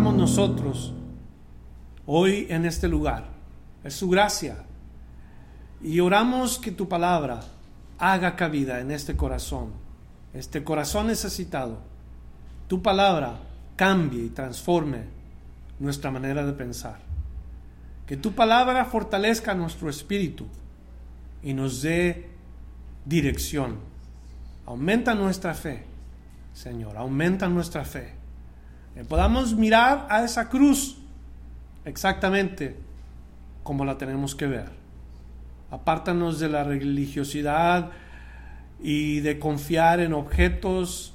Nosotros hoy en este lugar. Es su gracia. Y oramos que tu palabra haga cabida en este corazón, este corazón necesitado. Tu palabra cambie y transforme nuestra manera de pensar. Que tu palabra fortalezca nuestro espíritu y nos dé dirección. Aumenta nuestra fe, Señor, aumenta nuestra fe. Podamos mirar a esa cruz exactamente como la tenemos que ver. Apártanos de la religiosidad y de confiar en objetos.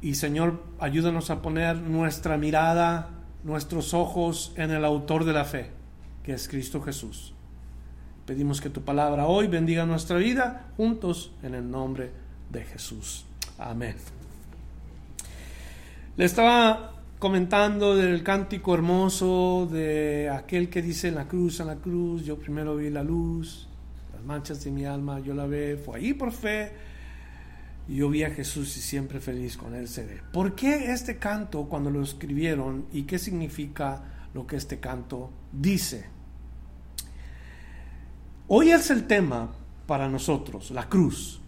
Y Señor, ayúdanos a poner nuestra mirada, nuestros ojos en el autor de la fe, que es Cristo Jesús. Pedimos que tu palabra hoy bendiga nuestra vida juntos en el nombre de Jesús. Amén. Le estaba comentando del cántico hermoso de aquel que dice en la cruz, en la cruz, yo primero vi la luz, las manchas de mi alma, yo la ve, fue ahí por fe, yo vi a Jesús y siempre feliz con él seré. ¿Por qué este canto cuando lo escribieron y qué significa lo que este canto dice? Hoy es el tema para nosotros, la cruz.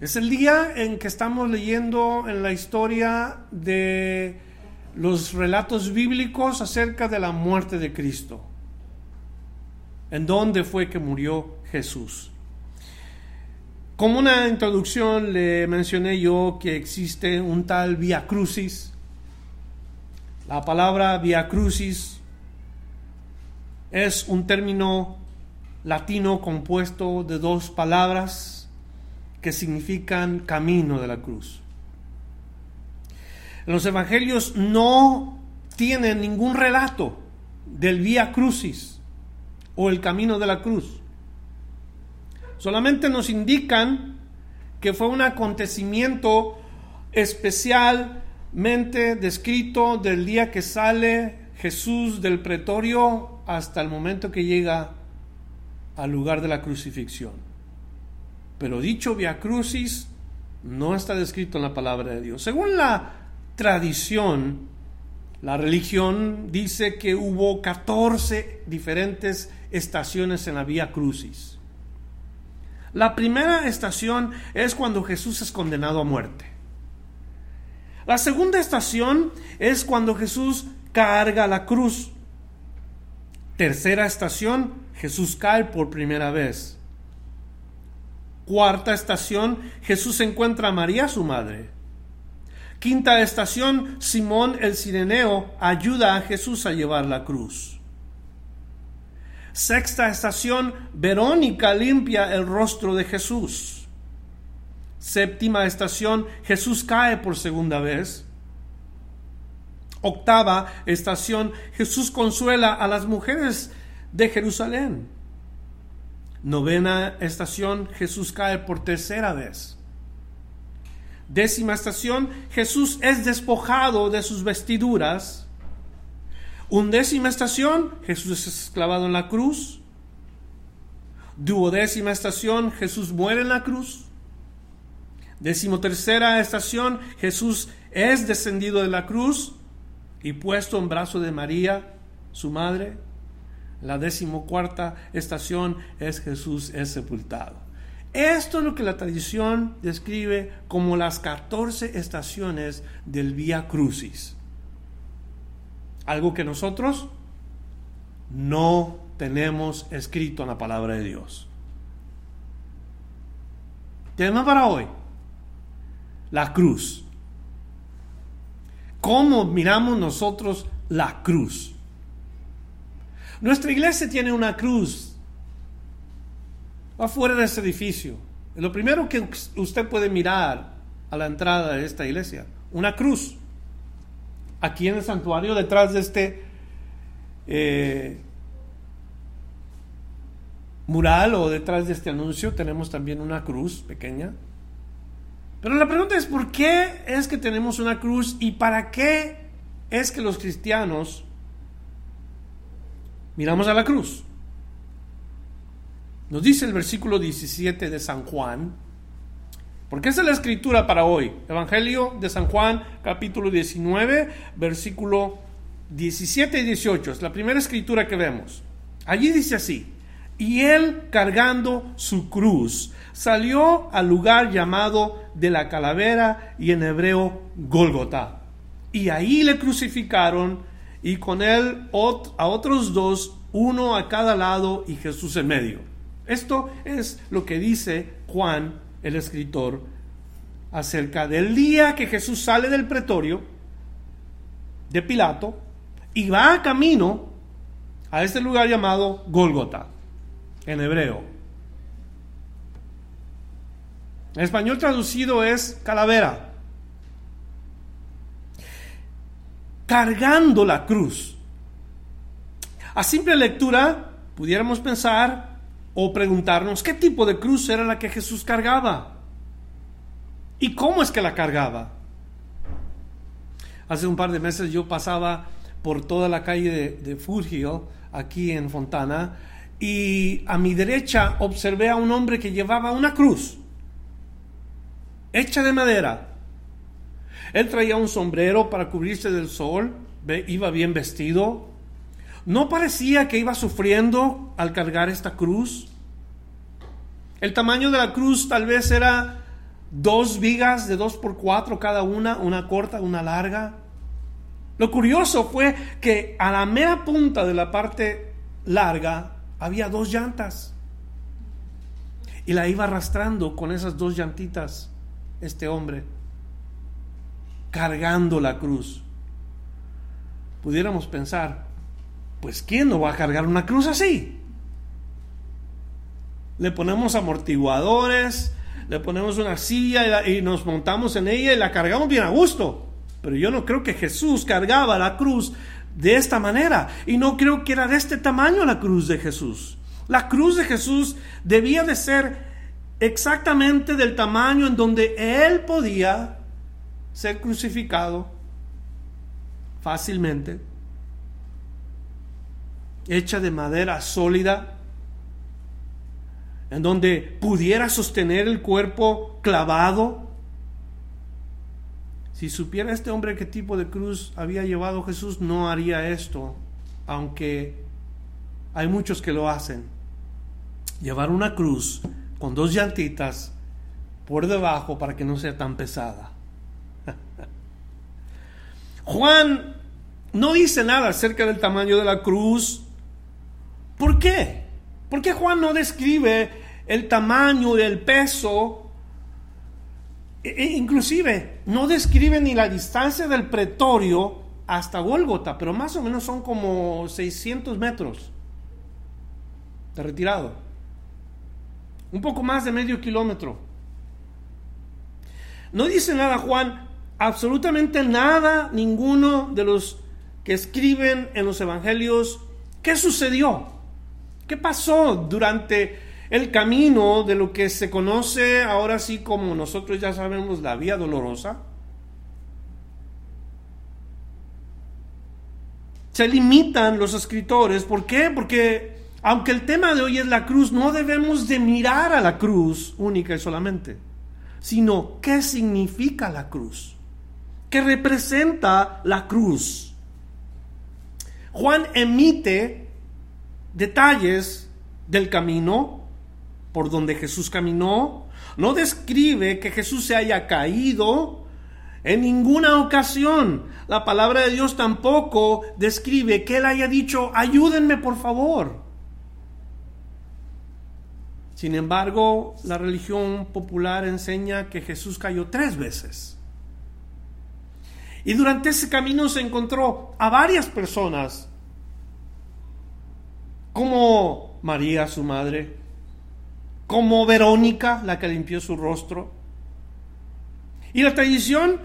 Es el día en que estamos leyendo en la historia de los relatos bíblicos acerca de la muerte de Cristo. ¿En dónde fue que murió Jesús? Como una introducción le mencioné yo que existe un tal Via Crucis. La palabra Via Crucis es un término latino compuesto de dos palabras que significan camino de la cruz. Los evangelios no tienen ningún relato del vía crucis o el camino de la cruz. Solamente nos indican que fue un acontecimiento especialmente descrito del día que sale Jesús del pretorio hasta el momento que llega al lugar de la crucifixión. Pero dicho via crucis no está descrito en la palabra de Dios. Según la tradición, la religión dice que hubo 14 diferentes estaciones en la vía crucis. La primera estación es cuando Jesús es condenado a muerte. La segunda estación es cuando Jesús carga la cruz. Tercera estación, Jesús cae por primera vez. Cuarta estación, Jesús encuentra a María, su madre. Quinta estación, Simón el Sireneo ayuda a Jesús a llevar la cruz. Sexta estación, Verónica limpia el rostro de Jesús. Séptima estación, Jesús cae por segunda vez. Octava estación, Jesús consuela a las mujeres de Jerusalén. Novena estación, Jesús cae por tercera vez. Décima estación, Jesús es despojado de sus vestiduras. Undécima estación, Jesús es clavado en la cruz. Duodécima estación, Jesús muere en la cruz. Décimo tercera estación, Jesús es descendido de la cruz y puesto en brazo de María, su madre. La decimocuarta estación es Jesús es sepultado. Esto es lo que la tradición describe como las 14 estaciones del Vía Crucis. Algo que nosotros no tenemos escrito en la palabra de Dios. Tema para hoy, la cruz. ¿Cómo miramos nosotros la cruz? Nuestra iglesia tiene una cruz afuera de este edificio. Lo primero que usted puede mirar a la entrada de esta iglesia, una cruz. Aquí en el santuario, detrás de este eh, mural o detrás de este anuncio, tenemos también una cruz pequeña. Pero la pregunta es, ¿por qué es que tenemos una cruz y para qué es que los cristianos miramos a la cruz? Nos dice el versículo 17 de San Juan, porque esa es la escritura para hoy. Evangelio de San Juan, capítulo 19, versículo 17 y 18. Es la primera escritura que vemos. Allí dice así, y él cargando su cruz salió al lugar llamado de la calavera y en hebreo Gólgota. Y ahí le crucificaron y con él a otros dos, uno a cada lado y Jesús en medio. Esto es lo que dice Juan, el escritor, acerca del día que Jesús sale del pretorio de Pilato y va a camino a este lugar llamado Gólgota, en hebreo. En español traducido es calavera. Cargando la cruz. A simple lectura, pudiéramos pensar o preguntarnos qué tipo de cruz era la que Jesús cargaba y cómo es que la cargaba. Hace un par de meses yo pasaba por toda la calle de, de Furgio, aquí en Fontana, y a mi derecha observé a un hombre que llevaba una cruz hecha de madera. Él traía un sombrero para cubrirse del sol, iba bien vestido, ¿No parecía que iba sufriendo al cargar esta cruz? El tamaño de la cruz tal vez era dos vigas de dos por cuatro cada una, una corta, una larga. Lo curioso fue que a la mera punta de la parte larga había dos llantas. Y la iba arrastrando con esas dos llantitas este hombre, cargando la cruz. Pudiéramos pensar, pues ¿quién no va a cargar una cruz así? Le ponemos amortiguadores, le ponemos una silla y, nos montamos en ella y la cargamos bien a gusto. Pero yo no creo que Jesús cargaba la cruz de esta manera. Y no creo que era de este tamaño la cruz de Jesús. La cruz de Jesús debía de ser exactamente del tamaño en donde Él podía ser crucificado fácilmente hecha de madera sólida, en donde pudiera sostener el cuerpo clavado. Si supiera este hombre qué tipo de cruz había llevado Jesús, no haría esto, aunque hay muchos que lo hacen. Llevar una cruz con dos llantitas por debajo para que no sea tan pesada. Juan no dice nada acerca del tamaño de la cruz, ¿Por qué? ¿Por qué Juan no describe el tamaño y el peso? E, e inclusive no describe ni la distancia del pretorio hasta Gólgota, pero más o menos son como 600 metros de retirado. Un poco más de medio kilómetro. No dice nada Juan, absolutamente nada, ninguno de los que escriben en los evangelios, ¿qué sucedió? ¿Qué pasó durante el camino de lo que se conoce ahora sí como nosotros ya sabemos la vía dolorosa? Se limitan los escritores. ¿Por qué? Porque aunque el tema de hoy es la cruz, no debemos de mirar a la cruz única y solamente, sino qué significa la cruz, qué representa la cruz. Juan emite detalles del camino por donde Jesús caminó. No describe que Jesús se haya caído en ninguna ocasión. La palabra de Dios tampoco describe que Él haya dicho, ayúdenme por favor. Sin embargo, la religión popular enseña que Jesús cayó tres veces. Y durante ese camino se encontró a varias personas como María, su madre, como Verónica, la que limpió su rostro. Y la tradición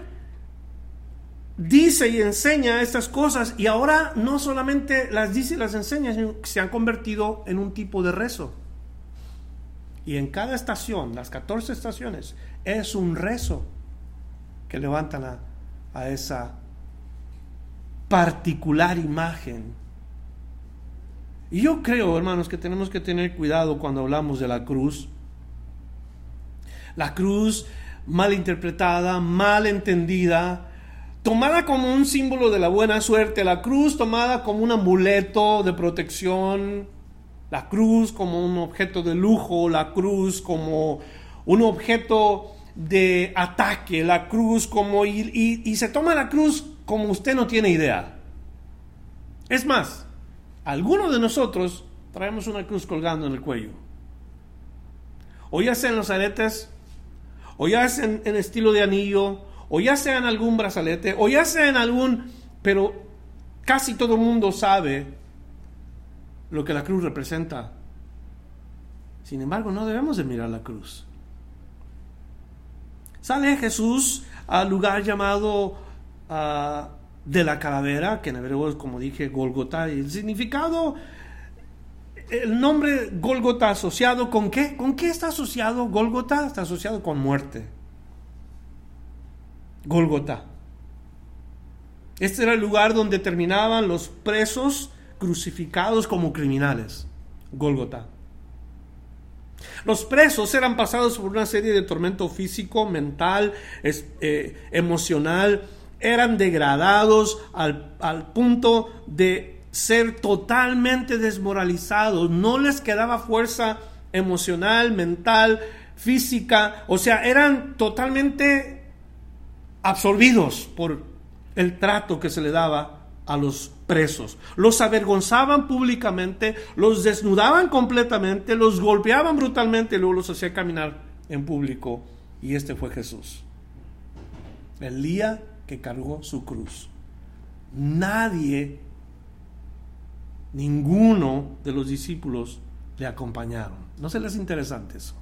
dice y enseña estas cosas y ahora no solamente las dice y las enseña, sino que se han convertido en un tipo de rezo. Y en cada estación, las 14 estaciones, es un rezo que levantan a, a esa particular imagen. Y yo creo, hermanos, que tenemos que tener cuidado cuando hablamos de la cruz. La cruz mal interpretada, mal entendida, tomada como un símbolo de la buena suerte, la cruz tomada como un amuleto de protección, la cruz como un objeto de lujo, la cruz como un objeto de ataque, la cruz como... Y, y, se toma la cruz como usted no tiene idea. Es más, algunos de nosotros traemos una cruz colgando en el cuello. O ya sea en los aretes, o ya sea en, estilo de anillo, o ya sea en algún brazalete, o ya sea en algún... Pero casi todo el mundo sabe lo que la cruz representa. Sin embargo, no debemos de mirar la cruz. Sale Jesús al lugar llamado ah, de la calavera, que en hebreo es como dije Golgota, y el significado, el nombre Golgota asociado con qué? ¿Con qué está asociado Golgota? Está asociado con muerte. Golgota. Este era el lugar donde terminaban los presos crucificados como criminales. Golgota. Los presos eran pasados por una serie de tormento físico, mental, eh, emocional, eran degradados al, al punto de ser totalmente desmoralizados, no les quedaba fuerza emocional, mental, física, o sea, eran totalmente absorbidos por el trato que se le daba a los presos. Los avergonzaban públicamente, los desnudaban completamente, los golpeaban brutalmente y luego los hacía caminar en público. Y este fue Jesús. El día que cargó su cruz. Nadie, ninguno de los discípulos le acompañaron. ¿No se les interesante eso?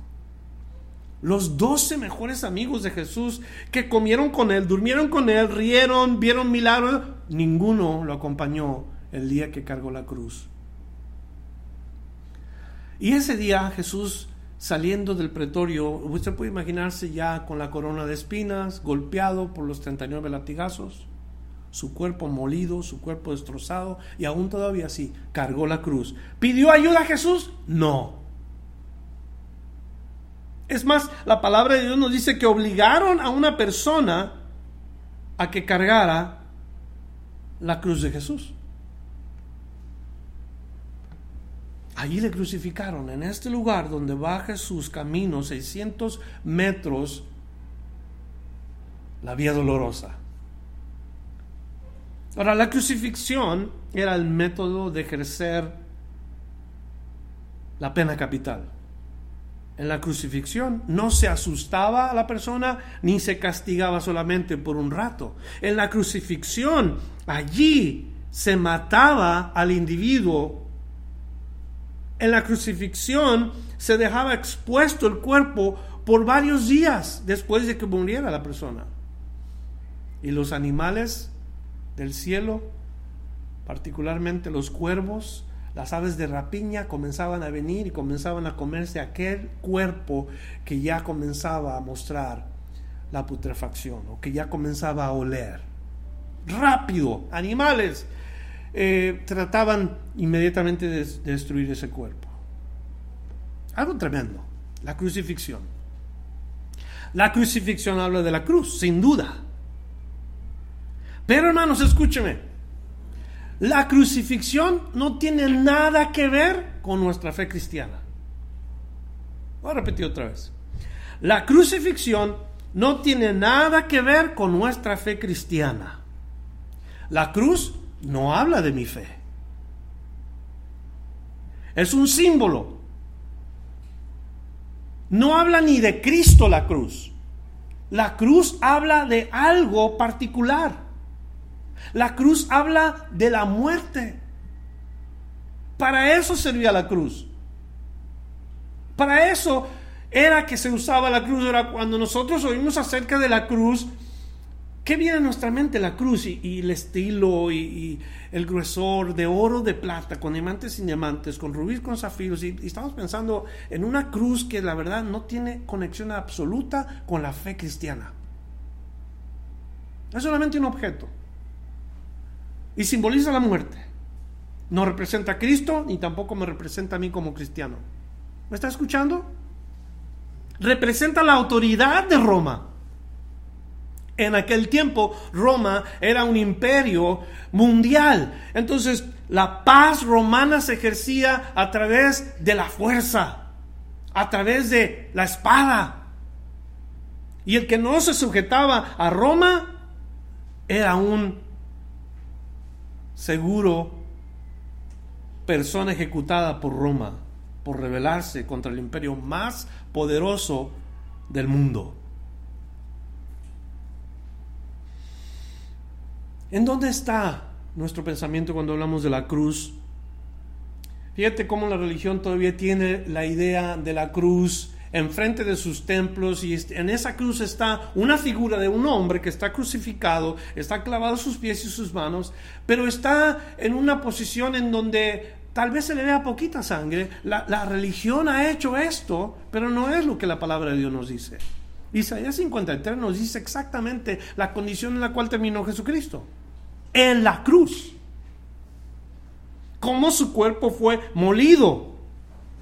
Los doce mejores amigos de Jesús que comieron con él, durmieron con él, rieron, vieron milagros, ninguno lo acompañó el día que cargó la cruz. Y ese día Jesús saliendo del pretorio, usted puede imaginarse ya con la corona de espinas, golpeado por los 39 latigazos, su cuerpo molido, su cuerpo destrozado, y aún todavía así, cargó la cruz. ¿Pidió ayuda a Jesús? No. Es más, la palabra de Dios nos dice que obligaron a una persona a que cargara la cruz de Jesús. Allí le crucificaron, en este lugar donde va Jesús camino 600 metros, la vía dolorosa. Ahora, la crucifixión era el método de ejercer la pena capital en la crucifixión no se asustaba a la persona ni se castigaba solamente por un rato. En la crucifixión allí se mataba al individuo. En la crucifixión se dejaba expuesto el cuerpo por varios días después de que muriera la persona. Y los animales del cielo, particularmente los cuervos, las aves de rapiña comenzaban a venir y comenzaban a comerse aquel cuerpo que ya comenzaba a mostrar la putrefacción o que ya comenzaba a oler. Rápido, animales eh, trataban inmediatamente de destruir ese cuerpo. Algo tremendo, la crucifixión. La crucifixión habla de la cruz, sin duda. Pero hermanos, escúcheme, la crucifixión no tiene nada que ver con nuestra fe cristiana. Voy a repetir otra vez. La crucifixión no tiene nada que ver con nuestra fe cristiana. La cruz no habla de mi fe. Es un símbolo. No habla ni de Cristo la cruz. La cruz habla de algo particular. La cruz habla de la muerte. Para eso servía la cruz. Para eso era que se usaba la cruz. Era cuando nosotros oímos acerca de la cruz, ¿Qué viene a nuestra mente? La cruz y, el estilo y, el gruesor de oro, de plata, con diamantes sin diamantes, con rubíes, con zafiros. Y, estamos pensando en una cruz que la verdad no tiene conexión absoluta con la fe cristiana. Es solamente un objeto. Y simboliza la muerte. No representa a Cristo ni tampoco me representa a mí como cristiano. ¿Me está escuchando? Representa la autoridad de Roma en aquel tiempo Roma era un imperio mundial. Entonces la paz romana se ejercía a través de la fuerza, a través de la espada. Y el que no se sujetaba a Roma era un seguro persona ejecutada por Roma por rebelarse contra el imperio más poderoso del mundo. ¿En dónde está nuestro pensamiento cuando hablamos de la cruz? Fíjate cómo la religión todavía tiene la idea de la cruz enfrente de sus templos y en esa cruz está una figura de un hombre que está crucificado, está clavado sus pies y sus manos, pero está en una posición en donde tal vez se le vea poquita sangre. La, la religión ha hecho esto, pero no es lo que la palabra de Dios nos dice. Isaías 53 nos dice exactamente la condición en la cual terminó Jesucristo en la cruz. Cómo su cuerpo fue molido,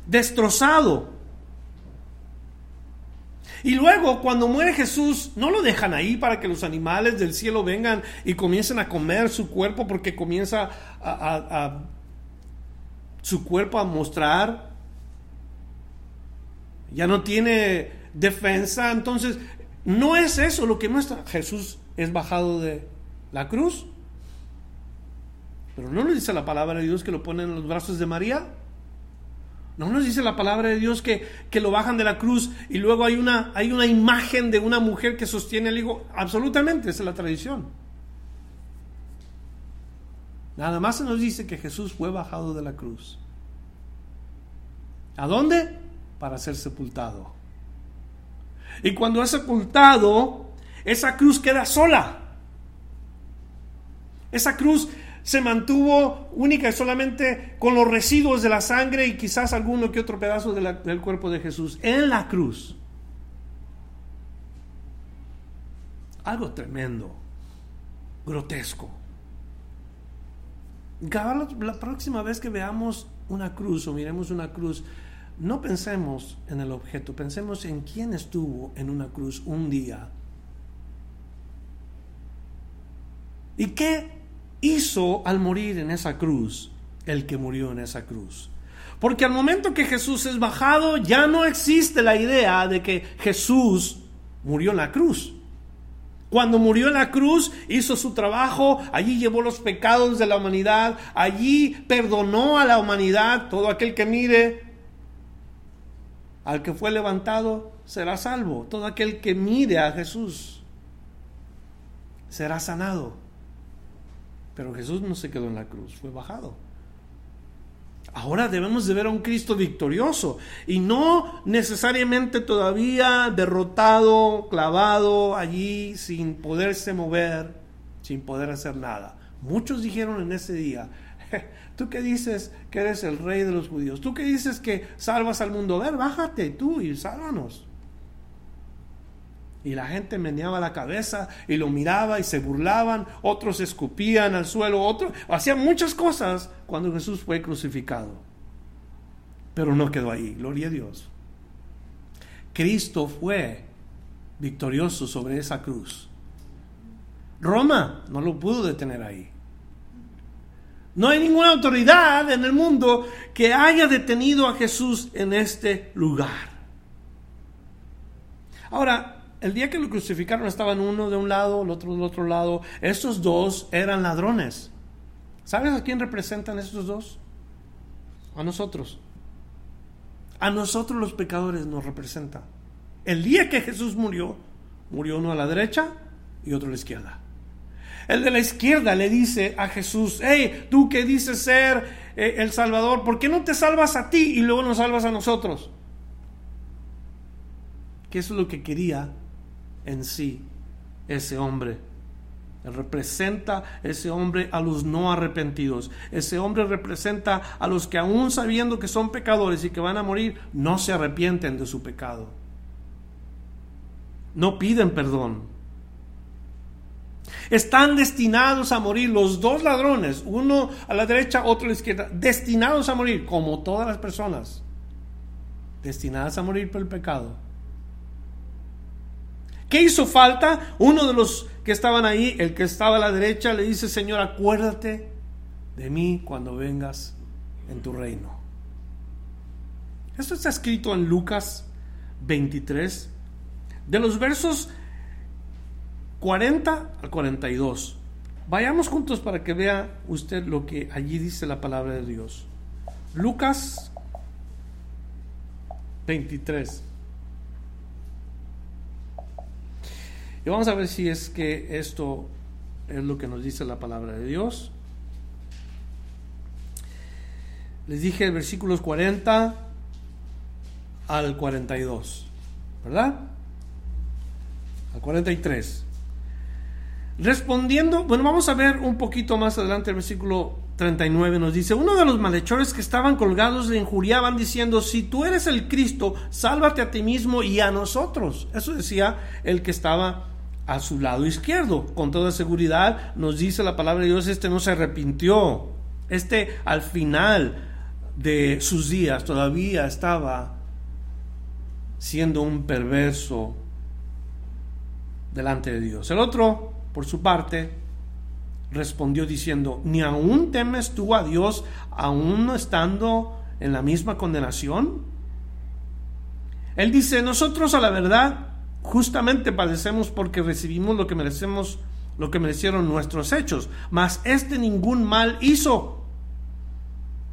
destrozado. Y luego cuando muere Jesús, no lo dejan ahí para que los animales del cielo vengan y comiencen a comer su cuerpo porque comienza a, su cuerpo a mostrar. Ya no tiene defensa. Entonces, no es eso lo que muestra. Jesús es bajado de la cruz. Pero no nos dice la palabra de Dios que lo ponen en los brazos de María. No nos dice la palabra de Dios que, lo bajan de la cruz y luego hay una, hay una imagen de una mujer que sostiene al hijo. Absolutamente, esa es la tradición. Nada más se nos dice que Jesús fue bajado de la cruz. ¿A dónde? Para ser sepultado. Y cuando es sepultado, esa cruz queda sola. Esa cruz se mantuvo única y solamente con los residuos de la sangre y quizás alguno que otro pedazo del cuerpo de Jesús en la cruz. Algo tremendo, grotesco. La próxima vez que veamos una cruz o miremos una cruz, no pensemos en el objeto, pensemos en quién estuvo en una cruz un día. ¿Y qué hizo al morir en esa cruz el que murió en esa cruz. Porque al momento que Jesús es bajado, ya no existe la idea de que Jesús murió en la cruz. Cuando murió en la cruz, hizo su trabajo, allí llevó los pecados de la humanidad, allí perdonó a la humanidad, todo aquel que mire al que fue levantado será salvo, todo aquel que mire a Jesús será sanado. Pero Jesús no se quedó en la cruz, fue bajado. Ahora debemos de ver a un Cristo victorioso y no necesariamente todavía derrotado, clavado allí sin poderse mover, sin poder hacer nada. Muchos dijeron en ese día, tú que dices que eres el rey de los judíos, tú que dices que salvas al mundo, ver, bájate tú y sálvanos. Y la gente meneaba la cabeza y lo miraba y se burlaban, otros escupían al suelo, otros hacían muchas cosas cuando Jesús fue crucificado. Pero no quedó ahí, gloria a Dios. Cristo fue victorioso sobre esa cruz. Roma no lo pudo detener ahí. No hay ninguna autoridad en el mundo que haya detenido a Jesús en este lugar. Ahora, el día que lo crucificaron estaban uno de un lado, el otro del otro lado. Estos dos eran ladrones. ¿Sabes a quién representan estos dos? A nosotros. A nosotros los pecadores nos representa. El día que Jesús murió, murió uno a la derecha y otro a la izquierda. El de la izquierda le dice a Jesús, hey, tú que dices ser eh, el Salvador, ¿por qué no te salvas a ti y luego nos salvas a nosotros? Que eso es lo que quería en sí ese hombre representa ese hombre a los no arrepentidos. Ese hombre representa a los que aún sabiendo que son pecadores y que van a morir, no se arrepienten de su pecado. No piden perdón. Están destinados a morir los dos ladrones, uno a la derecha, otro a la izquierda, destinados a morir, como todas las personas, destinadas a morir por el pecado. ¿Qué hizo falta? Uno de los que estaban ahí, el que estaba a la derecha, le dice, Señor, acuérdate de mí cuando vengas en tu reino. Esto está escrito en Lucas 23, de los versos 40 al 42. Vayamos juntos para que vea usted lo que allí dice la palabra de Dios. Lucas 23. Vamos a ver si es que esto es lo que nos dice la palabra de Dios. Les dije versículos 40 al 42, ¿verdad? Al 43. Respondiendo, bueno, vamos a ver un poquito más adelante el versículo 39 nos dice, uno de los malhechores que estaban colgados le injuriaban diciendo, si tú eres el Cristo, sálvate a ti mismo y a nosotros. Eso decía el que estaba a su lado izquierdo. Con toda seguridad nos dice la palabra de Dios, este no se arrepintió. Este al final de sus días todavía estaba siendo un perverso delante de Dios. El otro, por su parte, respondió diciendo, ¿ni aún temes tú a Dios aún no estando en la misma condenación? Él dice, nosotros a la verdad justamente padecemos porque recibimos lo que merecemos, lo que merecieron nuestros hechos, mas este ningún mal hizo.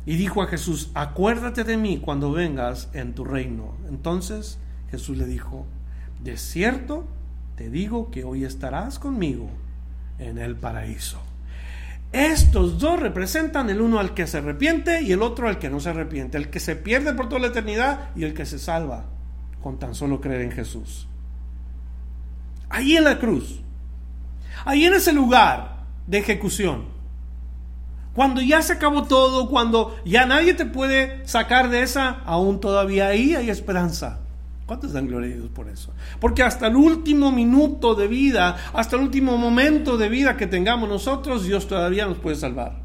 Y dijo a Jesús, acuérdate de mí cuando vengas en tu reino. Entonces Jesús le dijo, de cierto te digo que hoy estarás conmigo en el paraíso. Estos dos representan el uno al que se arrepiente y el otro al que no se arrepiente, el que se pierde por toda la eternidad y el que se salva con tan solo creer en Jesús. Ahí en la cruz. Ahí en ese lugar de ejecución. Cuando ya se acabó todo, cuando ya nadie te puede sacar de esa, aún todavía ahí hay esperanza. ¿Cuántos dan gloria a Dios por eso? Porque hasta el último minuto de vida, hasta el último momento de vida que tengamos nosotros, Dios todavía nos puede salvar.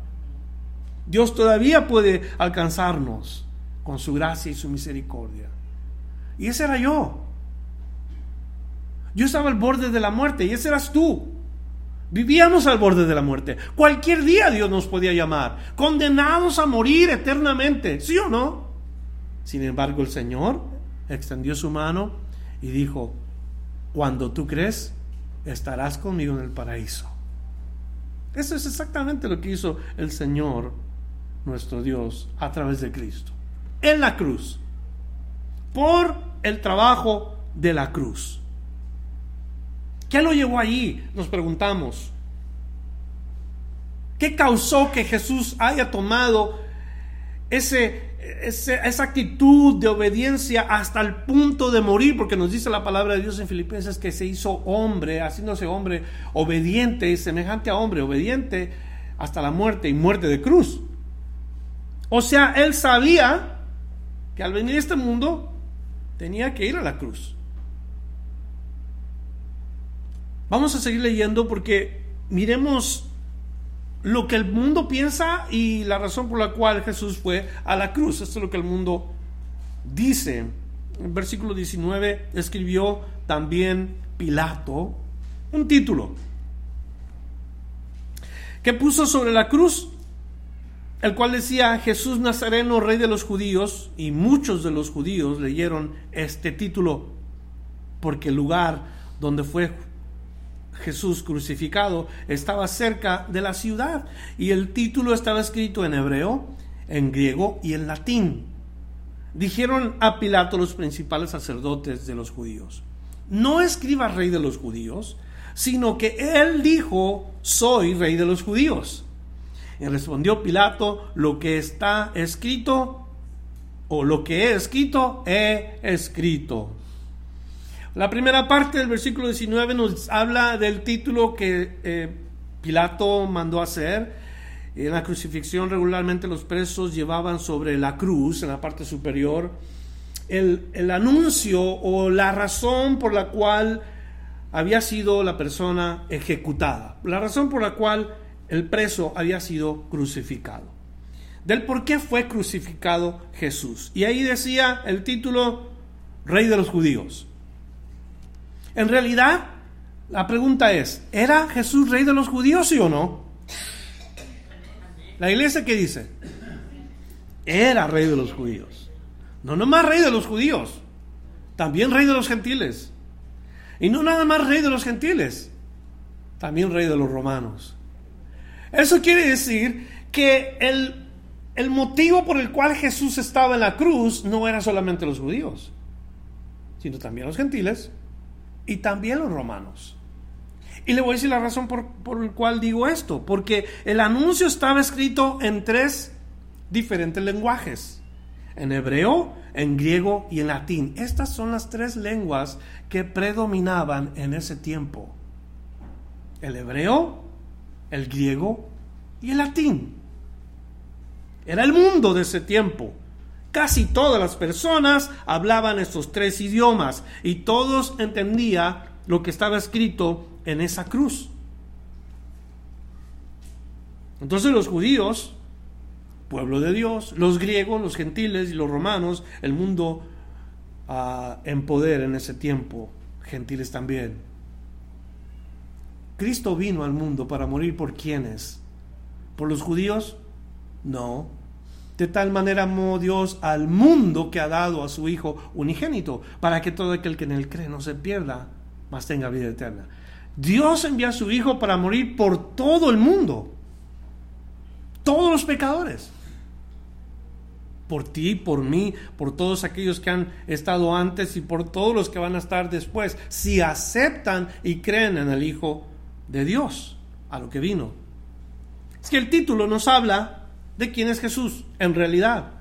Dios todavía puede alcanzarnos con su gracia y su misericordia. Y ese era yo. Yo estaba al borde de la muerte y ese eras tú. Vivíamos al borde de la muerte. Cualquier día Dios nos podía llamar, condenados a morir eternamente, ¿sí o no? Sin embargo, el Señor extendió su mano y dijo, cuando tú crees, estarás conmigo en el paraíso. Eso es exactamente lo que hizo el Señor, nuestro Dios, a través de Cristo. En la cruz. Por el trabajo de la cruz. ¿Qué lo llevó allí? Nos preguntamos. ¿Qué causó que Jesús haya tomado ese, esa actitud de obediencia hasta el punto de morir? Porque nos dice la palabra de Dios en Filipenses que se hizo hombre, haciéndose hombre obediente, semejante a hombre, obediente hasta la muerte y muerte de cruz. O sea, él sabía que al venir a este mundo tenía que ir a la cruz. Vamos a seguir leyendo porque miremos lo que el mundo piensa y la razón por la cual Jesús fue a la cruz. Esto es lo que el mundo dice. En versículo 19 escribió también Pilato un título que puso sobre la cruz, el cual decía Jesús Nazareno, rey de los judíos, y muchos de los judíos leyeron este título porque el lugar donde fue Jesús crucificado estaba cerca de la ciudad y el título estaba escrito en hebreo, en griego y en latín. Dijeron a Pilato los principales sacerdotes de los judíos, no escriba rey de los judíos, sino que él dijo, soy rey de los judíos. Y respondió Pilato, lo que está escrito, o lo que he escrito, he escrito. La primera parte del versículo 19 nos habla del título que eh, Pilato mandó hacer. En la crucifixión regularmente los presos llevaban sobre la cruz, en la parte superior, el, el anuncio o la razón por la cual había sido la persona ejecutada, la razón por la cual el preso había sido crucificado. Del por qué fue crucificado Jesús. Y ahí decía el título Rey de los Judíos. En realidad, la pregunta es, ¿era Jesús rey de los judíos, sí o no? La iglesia que dice, era rey de los judíos. No nomás rey de los judíos, también rey de los gentiles. Y no nada más rey de los gentiles, también rey de los romanos. Eso quiere decir que el, el motivo por el cual Jesús estaba en la cruz no era solamente los judíos, sino también los gentiles y también los romanos. Y le voy a decir la razón por, por la cual digo esto, porque el anuncio estaba escrito en tres diferentes lenguajes, en hebreo, en griego y en latín. Estas son las tres lenguas que predominaban en ese tiempo. El hebreo, el griego y el latín. Era el mundo de ese tiempo. Casi todas las personas hablaban estos tres idiomas y todos entendían lo que estaba escrito en esa cruz. Entonces los judíos, pueblo de Dios, los griegos, los gentiles y los romanos, el mundo uh, en poder en ese tiempo, gentiles también. Cristo vino al mundo para morir por quienes? ¿Por los judíos? No, de tal manera amó Dios al mundo que ha dado a su Hijo unigénito, para que todo aquel que en él cree no se pierda, mas tenga vida eterna. Dios envía a su Hijo para morir por todo el mundo, todos los pecadores, por ti, por mí, por todos aquellos que han estado antes y por todos los que van a estar después, si aceptan y creen en el Hijo de Dios, a lo que vino. Es que el título nos habla de quién es Jesús en realidad.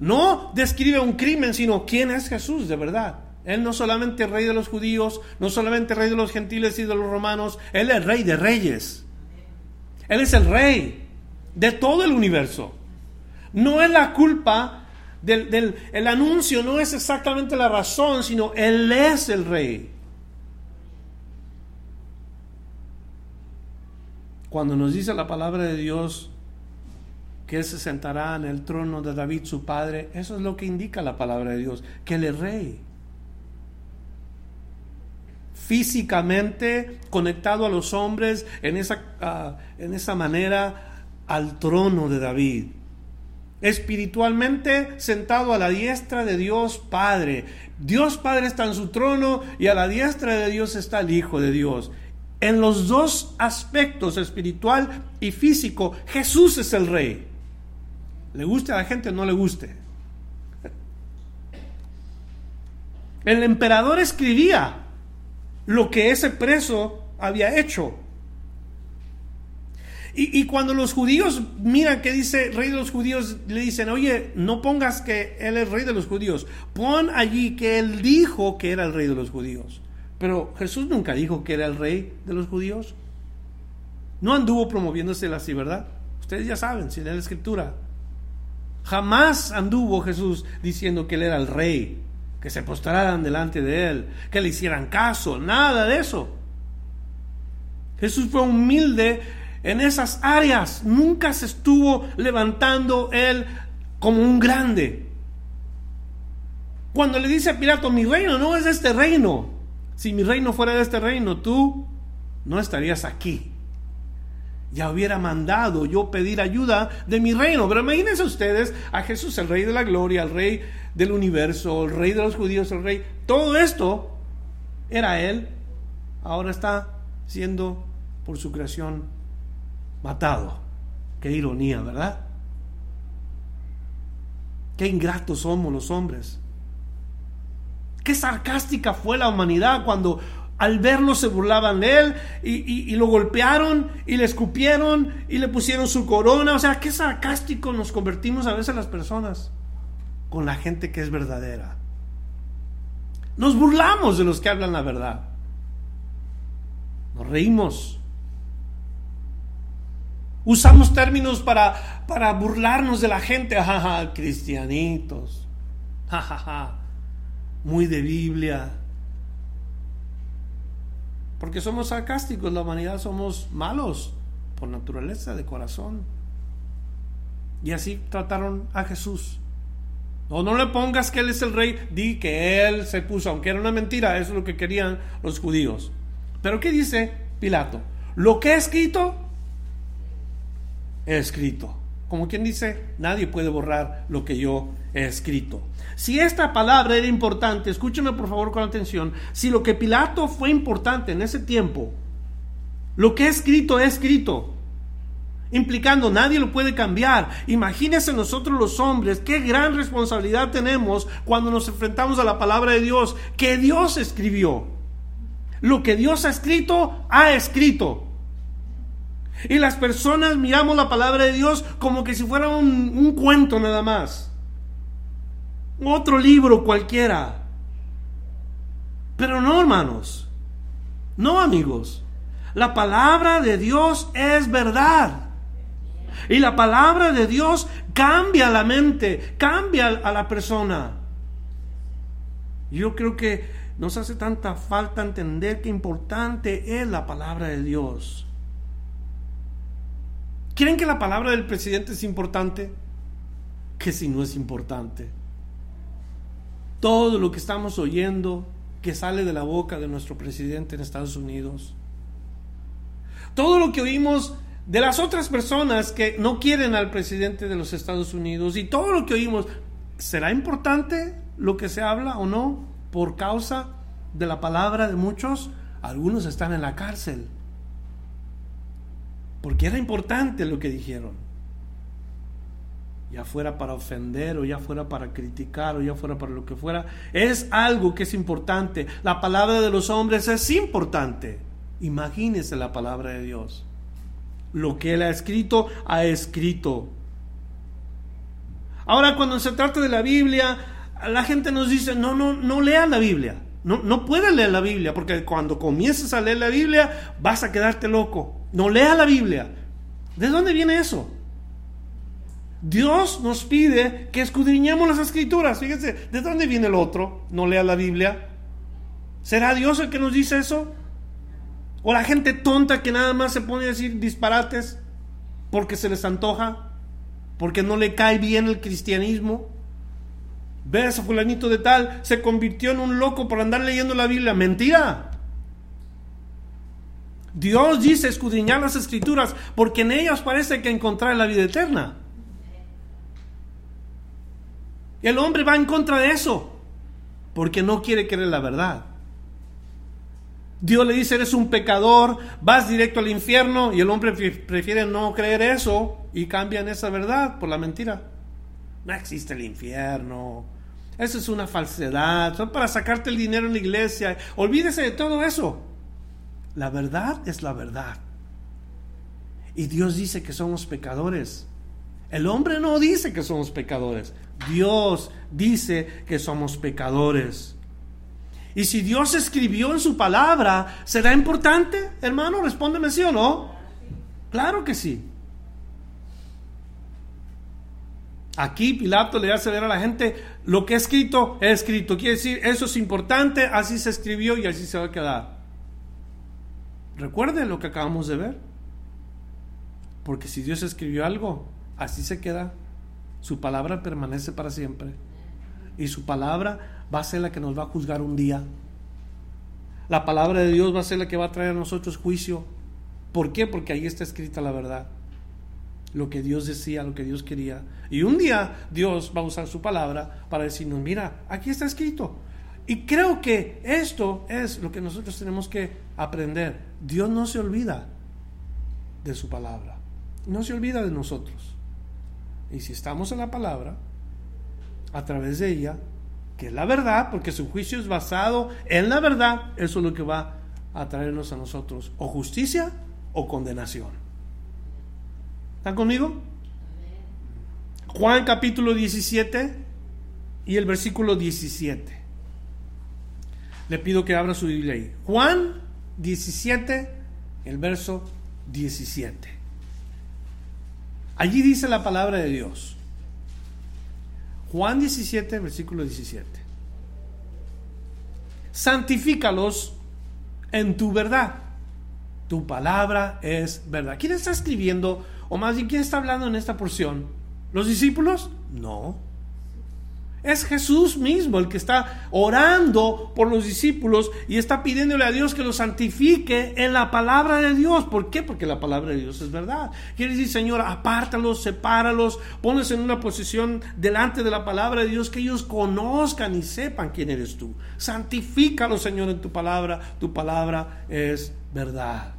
No describe un crimen, sino quién es Jesús de verdad. Él no solamente rey de los judíos, no solamente rey de los gentiles y de los romanos, Él es rey de reyes. Él es el rey de todo el universo. No es la culpa del, del el anuncio, no es exactamente la razón, sino Él es el rey. Cuando nos dice la palabra de Dios, que se sentará en el trono de David su padre. Eso es lo que indica la palabra de Dios, que Él es rey. Físicamente conectado a los hombres en esa, ah, en esa manera al trono de David. Espiritualmente sentado a la diestra de Dios Padre. Dios Padre está en su trono y a la diestra de Dios está el Hijo de Dios. En los dos aspectos, espiritual y físico, Jesús es el rey. Le guste a la gente o no le guste. El emperador escribía lo que ese preso había hecho. Y, cuando los judíos miran que dice rey de los judíos, le dicen, oye, no pongas que él es rey de los judíos, pon allí que él dijo que era el rey de los judíos. Pero Jesús nunca dijo que era el rey de los judíos. No anduvo promoviéndose así, ¿verdad? Ustedes ya saben, si leen la escritura. Jamás anduvo Jesús diciendo que Él era el rey, que se postraran delante de Él, que le hicieran caso, nada de eso. Jesús fue humilde en esas áreas, nunca se estuvo levantando Él como un grande. Cuando le dice a Pilato, mi reino no es de este reino, si mi reino fuera de este reino, tú no estarías aquí ya hubiera mandado yo pedir ayuda de mi reino. Pero imagínense ustedes a Jesús, el rey de la gloria, el rey del universo, el rey de los judíos, el rey. Todo esto era él. Ahora está siendo por su creación matado. Qué ironía, ¿verdad? Qué ingratos somos los hombres. Qué sarcástica fue la humanidad cuando al verlo se burlaban de él y, lo golpearon y le escupieron y le pusieron su corona. O sea, qué sarcástico nos convertimos a veces las personas con la gente que es verdadera. Nos burlamos de los que hablan la verdad. Nos reímos. Usamos términos para, para burlarnos de la gente, jaja, cristianitos, jajaja, muy de Biblia. Porque somos sarcásticos, la humanidad somos malos por naturaleza de corazón. Y así trataron a Jesús. O no le pongas que Él es el rey, di que Él se puso, aunque era una mentira, eso es lo que querían los judíos. Pero ¿qué dice Pilato? Lo que he escrito, he escrito. Como quien dice, nadie puede borrar lo que yo he escrito. Si esta palabra era importante, escúcheme por favor con atención, si lo que Pilato fue importante en ese tiempo, lo que he escrito, he escrito implicando nadie lo puede cambiar. Imagínense nosotros los hombres qué gran responsabilidad tenemos cuando nos enfrentamos a la palabra de Dios que Dios escribió. Lo que Dios ha escrito, ha escrito. Y las personas miramos la palabra de Dios como que si fuera un, un cuento nada más. Otro libro cualquiera. Pero no, hermanos. No, amigos. La palabra de Dios es verdad. Y la palabra de Dios cambia la mente, cambia a la persona. Yo creo que nos hace tanta falta entender qué importante es la palabra de Dios. ¿Creen que la palabra del presidente es importante? Que si no es importante. Todo lo que estamos oyendo que sale de la boca de nuestro presidente en Estados Unidos. Todo lo que oímos de las otras personas que no quieren al presidente de los Estados Unidos y todo lo que oímos, ¿será importante lo que se habla o no por causa de la palabra de muchos? Algunos están en la cárcel porque era importante lo que dijeron. Ya fuera para ofender o ya fuera para criticar o ya fuera para lo que fuera, es algo que es importante. La palabra de los hombres es importante. Imagínese la palabra de Dios. Lo que Él ha escrito, ha escrito. Ahora, cuando se trata de la Biblia, la gente nos dice, no, no, no lea la Biblia. No, no puedes leer la Biblia, porque cuando comiences a leer la Biblia, vas a quedarte loco. No lea la Biblia. ¿De dónde viene eso? Dios nos pide que escudriñemos las escrituras. Fíjense, ¿de dónde viene el otro? No lea la Biblia. ¿Será Dios el que nos dice eso? O la gente tonta que nada más se pone a decir disparates porque se les antoja, porque no le cae bien el cristianismo. Ves a fulanito de tal, se convirtió en un loco por andar leyendo la Biblia. Mentira. Dios dice escudriñar las escrituras porque en ellas parece que encontrar la vida eterna. El hombre va en contra de eso porque no quiere creer la verdad. Dios le dice, eres un pecador, vas directo al infierno y el hombre prefiere no creer eso y cambian esa verdad por la mentira. No existe el infierno. Eso es una falsedad. Son para sacarte el dinero en la iglesia. Olvídese de todo eso. La verdad es la verdad. Y Dios dice que somos pecadores. El hombre no dice que somos pecadores. Dios dice que somos pecadores. Y si Dios escribió en su palabra, ¿será importante? Hermano, respóndeme sí o no. Claro que sí. Aquí Pilato le hace ver a la gente lo que he escrito, he escrito. Quiere decir, eso es importante, así se escribió y así se va a quedar. Recuerden lo que acabamos de ver. Porque si Dios escribió algo, así se queda. Su palabra permanece para siempre. Y su palabra va a ser la que nos va a juzgar un día. La palabra de Dios va a ser la que va a traer a nosotros juicio. ¿Por qué? Porque ahí está escrita la verdad. Lo que Dios decía, lo que Dios quería. Y un día Dios va a usar su palabra para decirnos, mira, aquí está escrito. Y creo que esto es lo que nosotros tenemos que aprender. Dios no se olvida de su palabra. No se olvida de nosotros. Y si estamos en la palabra, a través de ella, que es la verdad, porque su juicio es basado en la verdad, eso es lo que va a traernos a nosotros, o justicia o condenación. ¿Están conmigo? Juan capítulo 17 y el versículo 17. Le pido que abra su Biblia ahí. Juan 17, el verso 17. Allí dice la palabra de Dios. Juan 17, versículo 17. Santifícalos en tu verdad. Tu palabra es verdad. ¿Quién está escribiendo? O más bien, ¿quién está hablando en esta porción? ¿Los discípulos? No. Es Jesús mismo el que está orando por los discípulos y está pidiéndole a Dios que los santifique en la palabra de Dios. ¿Por qué? Porque la palabra de Dios es verdad. Quiere decir, Señor, apártalos, sepáralos, ponlos en una posición delante de la palabra de Dios que ellos conozcan y sepan quién eres tú. Santifícalos, Señor, en tu palabra. Tu palabra es verdad.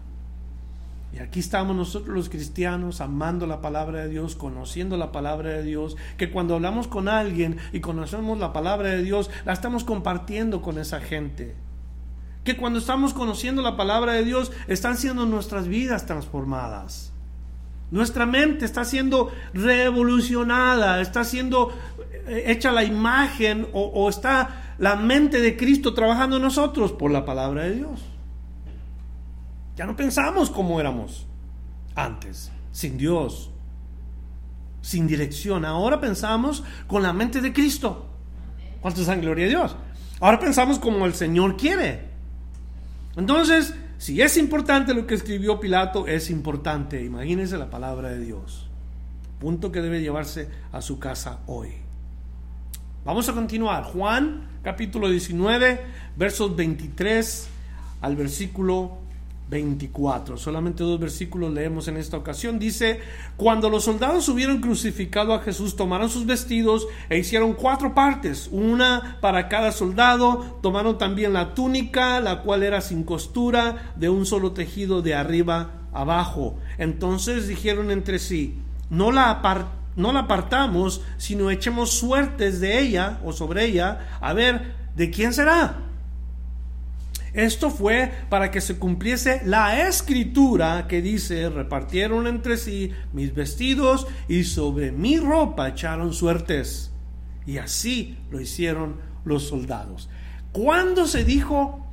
Y aquí estamos nosotros los cristianos amando la palabra de Dios, conociendo la palabra de Dios, que cuando hablamos con alguien y conocemos la palabra de Dios, la estamos compartiendo con esa gente. Que cuando estamos conociendo la palabra de Dios, están siendo nuestras vidas transformadas. Nuestra mente está siendo revolucionada, está siendo eh, hecha la imagen o, o está la mente de Cristo trabajando en nosotros por la palabra de Dios. Ya no pensamos como éramos antes, sin Dios, sin dirección. Ahora pensamos con la mente de Cristo. ¿Cuántos dan gloria a Dios? Ahora pensamos como el Señor quiere. Entonces, si es importante lo que escribió Pilato, es importante. Imagínense la palabra de Dios. Punto que debe llevarse a su casa hoy. Vamos a continuar. Juan capítulo 19, versos 23 al versículo 24. Solamente dos versículos leemos en esta ocasión. Dice, cuando los soldados hubieron crucificado a Jesús, tomaron sus vestidos e hicieron cuatro partes, una para cada soldado. Tomaron también la túnica, la cual era sin costura, de un solo tejido de arriba abajo. Entonces dijeron entre sí, no la, no la apartamos, sino echemos suertes de ella o sobre ella, a ver, ¿de quién será? Esto fue para que se cumpliese la escritura que dice, repartieron entre sí mis vestidos y sobre mi ropa echaron suertes. Y así lo hicieron los soldados. ¿Cuándo se dijo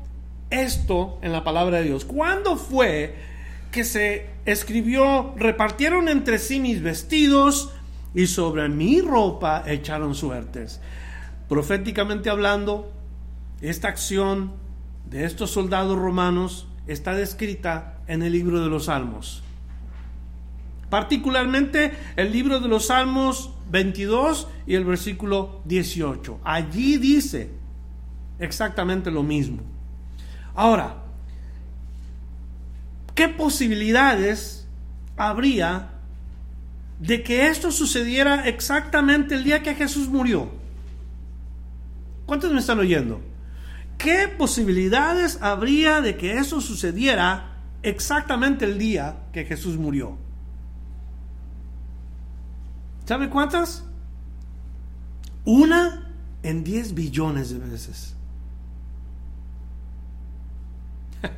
esto en la palabra de Dios? ¿Cuándo fue que se escribió, repartieron entre sí mis vestidos y sobre mi ropa echaron suertes? Proféticamente hablando, esta acción de estos soldados romanos está descrita en el libro de los Salmos. Particularmente el libro de los Salmos 22 y el versículo 18. Allí dice exactamente lo mismo. Ahora, ¿qué posibilidades habría de que esto sucediera exactamente el día que Jesús murió? ¿Cuántos me están oyendo? ¿Qué posibilidades habría de que eso sucediera exactamente el día que Jesús murió? ¿Sabe cuántas? Una en 10 billones de veces.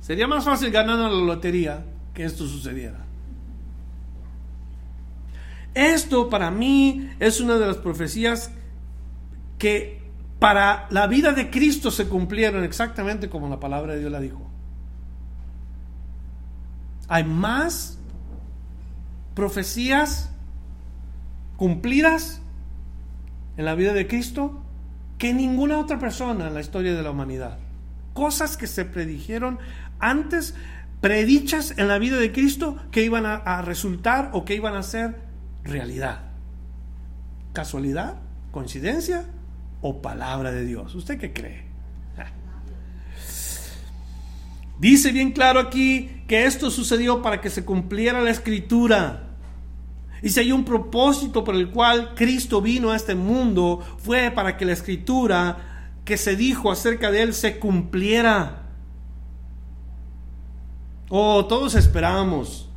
Sería más fácil ganar la lotería que esto sucediera. Esto para mí es una de las profecías que para la vida de Cristo se cumplieron exactamente como la palabra de Dios la dijo. Hay más profecías cumplidas en la vida de Cristo que ninguna otra persona en la historia de la humanidad. Cosas que se predijeron antes, predichas en la vida de Cristo que iban a, resultar o que iban a ser realidad. ¿Casualidad? ¿Coincidencia? O palabra de Dios. ¿Usted qué cree? Dice bien claro aquí que esto sucedió para que se cumpliera la escritura. Y si hay un propósito por el cual Cristo vino a este mundo, fue para que la escritura que se dijo acerca de él se cumpliera. Oh, todos esperamos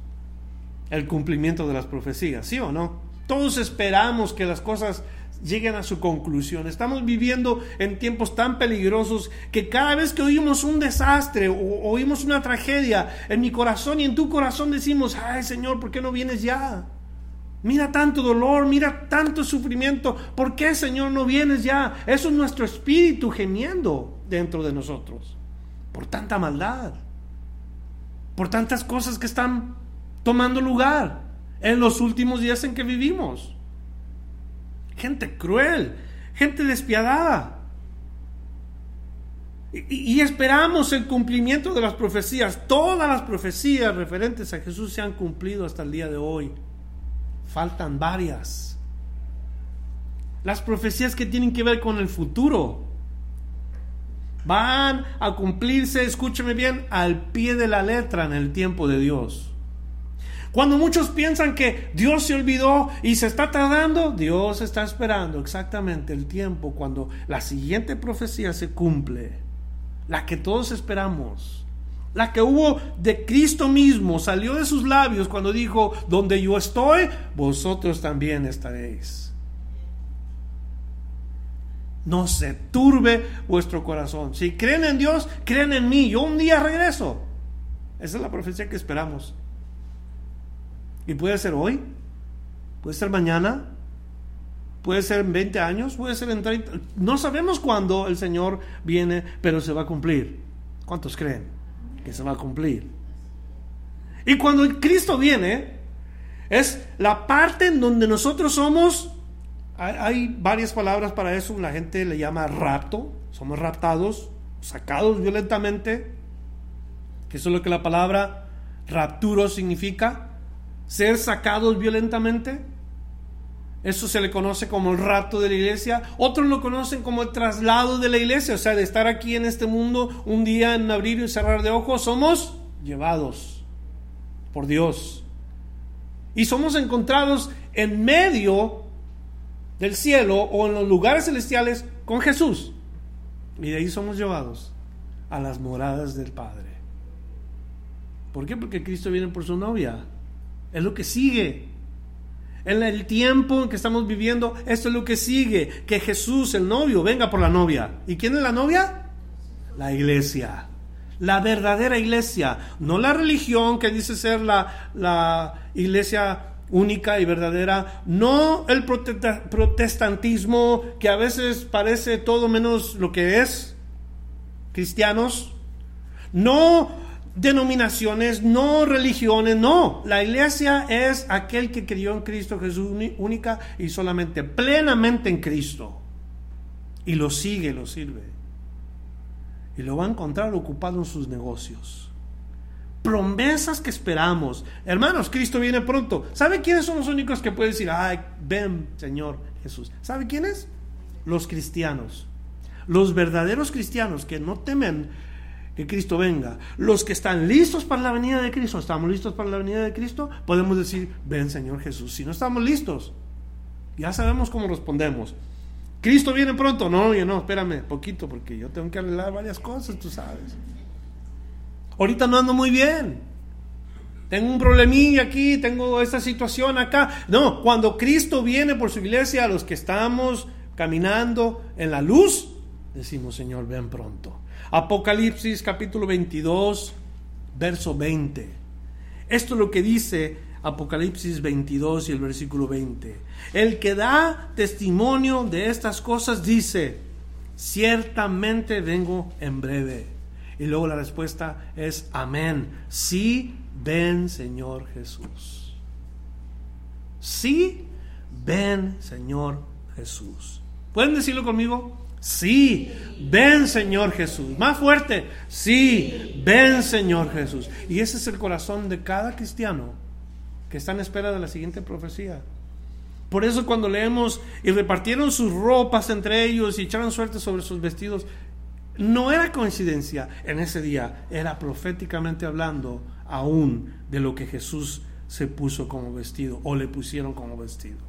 el cumplimiento de las profecías, ¿sí o no? Todos esperamos que las cosas lleguen a su conclusión. Estamos viviendo en tiempos tan peligrosos que cada vez que oímos un desastre o oímos una tragedia en mi corazón y en tu corazón decimos, ay Señor, ¿por qué no vienes ya? Mira tanto dolor, mira tanto sufrimiento. ¿Por qué, Señor, no vienes ya? Eso es nuestro espíritu gemiendo dentro de nosotros. Por tanta maldad. Por tantas cosas que están tomando lugar. en los últimos días en que vivimos. Gente cruel, gente despiadada. Y, esperamos el cumplimiento de las profecías. Todas las profecías referentes a Jesús se han cumplido hasta el día de hoy. Faltan varias. Las profecías que tienen que ver con el futuro van a cumplirse, escúcheme bien, al pie de la letra en el tiempo de Dios. Cuando muchos piensan que Dios se olvidó y se está tardando, Dios está esperando exactamente el tiempo cuando la siguiente profecía se cumple la que todos esperamos, la que hubo de Cristo mismo, salió de sus labios cuando dijo, donde yo estoy, vosotros también estaréis. No se turbe vuestro corazón. Si creen en Dios, creen en mí. Yo un día regreso. Esa es la profecía que esperamos. Y puede ser hoy, puede ser mañana, puede ser en 20 años, puede ser en 30. No sabemos cuándo el Señor viene, pero se va a cumplir. ¿Cuántos creen que se va a cumplir? Y cuando Cristo viene, es la parte en donde nosotros somos, hay, varias palabras para eso, la gente le llama rapto, somos raptados, sacados violentamente, que eso es lo que la palabra rapturo significa, ser sacados violentamente. Eso se le conoce como el rapto de la iglesia. Otros lo conocen como el traslado de la iglesia. O sea, de estar aquí en este mundo un día en abrir y cerrar de ojos, somos llevados por Dios. Y somos encontrados en medio del cielo o en los lugares celestiales con Jesús. Y de ahí somos llevados a las moradas del Padre. ¿Por qué? Porque Cristo viene por su novia. Es lo que sigue en el tiempo en que estamos viviendo, esto es lo que sigue, que Jesús, el novio, venga por la novia. ¿Y quién es la novia? La iglesia. La verdadera iglesia, no la religión que dice ser la, la iglesia única y verdadera, no el protestantismo que a veces parece todo menos lo que es, cristianos, no denominaciones, no religiones, no. La iglesia es aquel que creyó en Cristo Jesús única y solamente, plenamente en Cristo. Y lo sigue, lo sirve. Y lo va a encontrar ocupado en sus negocios. Promesas que esperamos. Hermanos, Cristo viene pronto. ¿Sabe quiénes son los únicos que pueden decir, ay, ven, Señor Jesús? ¿Sabe quiénes? Los cristianos. Los verdaderos cristianos que no temen que Cristo venga. Los que están listos para la venida de Cristo, ¿estamos listos para la venida de Cristo? Podemos decir, ven Señor Jesús. Si no estamos listos, ya sabemos cómo respondemos. Cristo viene pronto. No, yo no, espérame, poquito, porque yo tengo que arreglar varias cosas, tú sabes. Ahorita no ando muy bien. Tengo un problemilla aquí, tengo esta situación acá. No, cuando Cristo viene por su iglesia, a los que estamos caminando en la luz, decimos, Señor, ven pronto. Apocalipsis capítulo 22, verso 20. Esto es lo que dice Apocalipsis 22 y el versículo 20. El que da testimonio de estas cosas dice, ciertamente vengo en breve. Y luego la respuesta es amén. Sí, ven Señor Jesús. Sí, ven Señor Jesús. ¿Pueden decirlo conmigo? Sí, ven Señor Jesús. Más fuerte. Sí, ven Señor Jesús. Y ese es el corazón de cada cristiano que está en espera de la siguiente profecía. Por eso cuando leemos y repartieron sus ropas entre ellos y echaron suerte sobre sus vestidos, no era coincidencia en ese día, era proféticamente hablando aún de lo que Jesús se puso como vestido o le pusieron como vestido.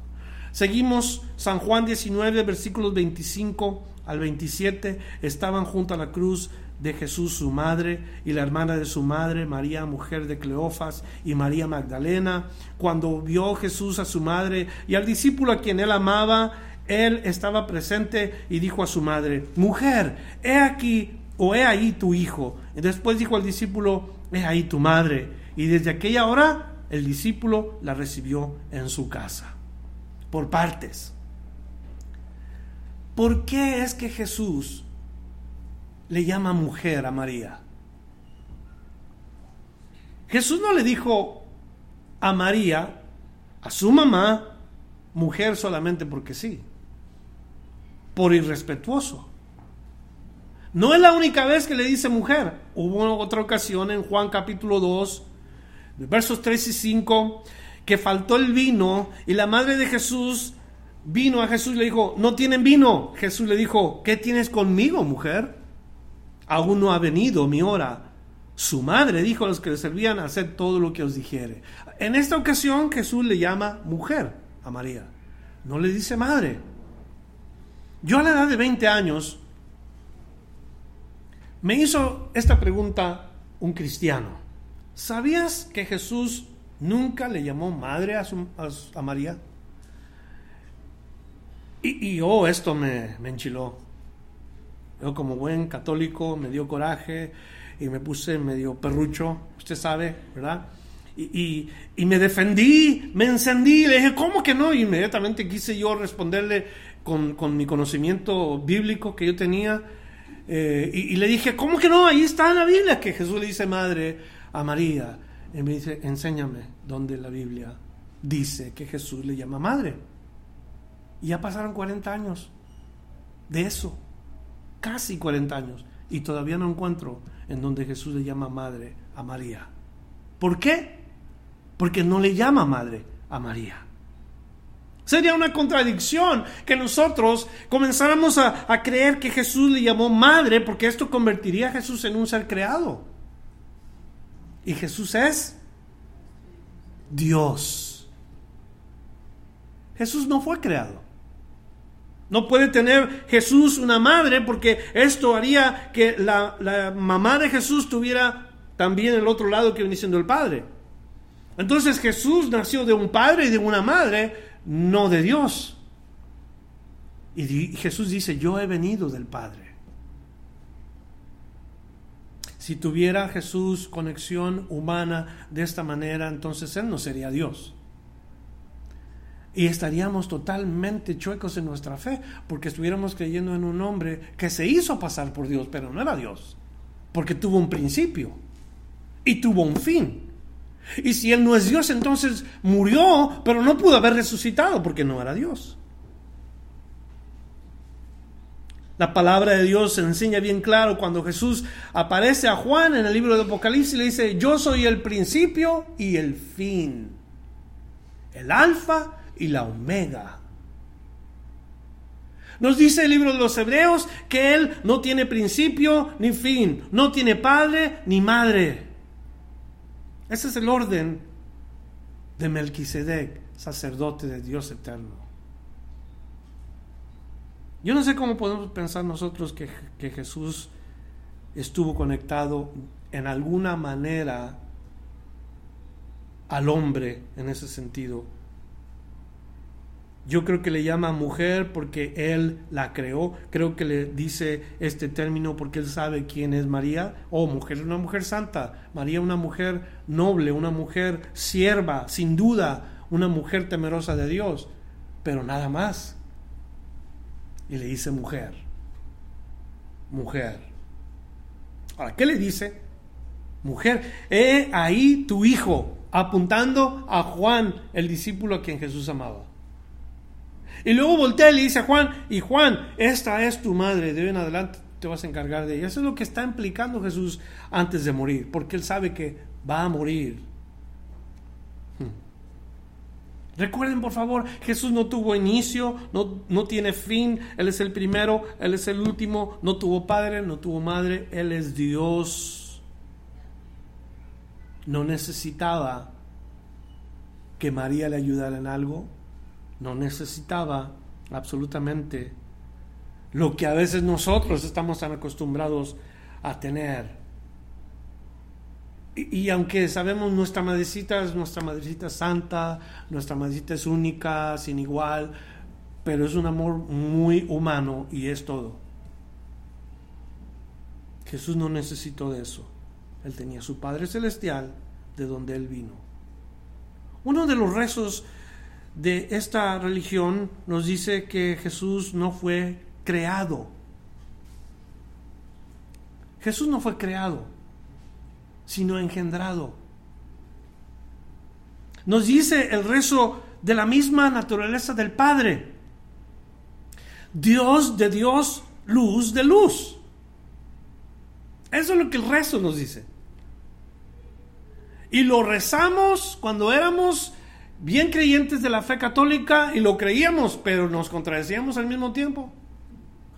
Seguimos San Juan 19, versículos 25 al 27 estaban junto a la cruz de Jesús su madre y la hermana de su madre, María, mujer de Cleofas, y María Magdalena. Cuando vio Jesús a su madre y al discípulo a quien él amaba, él estaba presente y dijo a su madre, mujer, he aquí o he ahí tu hijo. Y después dijo al discípulo, he ahí tu madre. Y desde aquella hora el discípulo la recibió en su casa, por partes. ¿Por qué es que Jesús le llama mujer a María? Jesús no le dijo a María, a su mamá mujer solamente porque sí, por irrespetuoso. No es la única vez que le dice mujer. Hubo otra ocasión en Juan capítulo 2, versos 3 y 5, que faltó el vino y la madre de Jesús vino a Jesús y le dijo, no tienen vino. Jesús le dijo, ¿qué tienes conmigo, mujer? Aún no ha venido mi hora. Su madre dijo a los que le servían hacer todo lo que os dijere. En esta ocasión Jesús le llama mujer a María. No le dice madre. Yo a la edad de 20 años me hizo esta pregunta un cristiano. ¿Sabías que Jesús nunca le llamó madre a, a, María? Y, y oh, esto me, me enchiló. Yo como buen católico me dio coraje y me puse medio perrucho, usted sabe, ¿verdad? Y, y, me defendí, me encendí, le dije, ¿cómo que no? Y inmediatamente quise yo responderle con, con mi conocimiento bíblico que yo tenía. Eh, y, y, le dije, ¿cómo que no? Ahí está en la Biblia que Jesús le dice madre a María. Y me dice, enséñame dónde la Biblia dice que Jesús le llama madre. Y ya pasaron 40 años de eso casi 40 años y todavía no encuentro en donde Jesús le llama madre a María. ¿Por qué? Porque no le llama madre a María. Sería una contradicción que nosotros comenzáramos a, a, creer que Jesús le llamó madre porque esto convertiría a Jesús en un ser creado. Y Jesús es Dios. Jesús no fue creado. No puede tener Jesús una madre porque esto haría que la, mamá de Jesús tuviera también el otro lado que viene siendo el padre. Entonces Jesús nació de un padre y de una madre, no de Dios. Y Jesús dice, yo he venido del Padre. Si tuviera Jesús conexión humana de esta manera, entonces Él no sería Dios y estaríamos totalmente chuecos en nuestra fe, porque estuviéramos creyendo en un hombre que se hizo pasar por Dios, pero no era Dios, porque tuvo un principio y tuvo un fin. Y si Él no es Dios, entonces murió, pero no pudo haber resucitado porque no era Dios. La palabra de Dios se enseña bien claro cuando Jesús aparece a Juan en el libro de Apocalipsis y le dice, yo soy el principio y el fin, el alfa y la omega. Nos dice el libro de los Hebreos que Él no tiene principio ni fin, no tiene padre ni madre. Ese es el orden de Melquisedec, sacerdote de Dios eterno. Yo no sé cómo podemos pensar nosotros que, que Jesús estuvo conectado en alguna manera al hombre en ese sentido yo creo que le llama mujer porque él la creó. Creo que le dice este término porque él sabe quién es María. Oh, mujer, una mujer santa. María, una mujer noble, una mujer sierva, sin duda, una mujer temerosa de Dios. Pero nada más. Y le dice mujer. Mujer. Ahora, ¿qué le dice? Mujer, he ahí tu hijo, apuntando a Juan, el discípulo a quien Jesús amaba. Y luego voltea y le dice a Juan, y Juan, esta es tu madre, de hoy en adelante te vas a encargar de ella. Eso es lo que está implicando Jesús antes de morir, porque él sabe que va a morir. Hmm. Recuerden, por favor, Jesús no tuvo inicio, no, no tiene fin, Él es el primero, Él es el último, no tuvo padre, no tuvo madre, Él es Dios. No necesitaba que María le ayudara en algo, no necesitaba absolutamente lo que a veces nosotros estamos tan acostumbrados a tener. Y, aunque sabemos nuestra madrecita es nuestra madrecita santa, nuestra madrecita es única, sin igual, pero es un amor muy humano y es todo. Jesús no necesitó de eso. Él tenía su Padre Celestial de donde Él vino. Uno de los rezos de esta religión nos dice que Jesús no fue creado. Jesús no fue creado, sino engendrado. Nos dice el rezo de la misma naturaleza del Padre. Dios de Dios, luz de luz. Eso es lo que el resto nos dice. Y lo rezamos cuando éramos bien creyentes de la fe católica y lo creíamos, pero nos contradecíamos al mismo tiempo.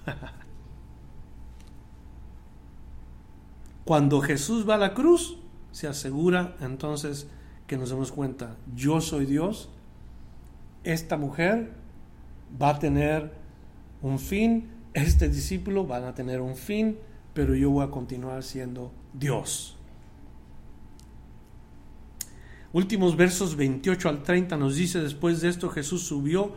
Cuando Jesús va a la cruz, se asegura entonces que nos demos cuenta, yo soy Dios, esta mujer va a tener un fin, este discípulo van a tener un fin, pero yo voy a continuar siendo Dios. Últimos versos 28 al 30 nos dice, después de esto Jesús subió,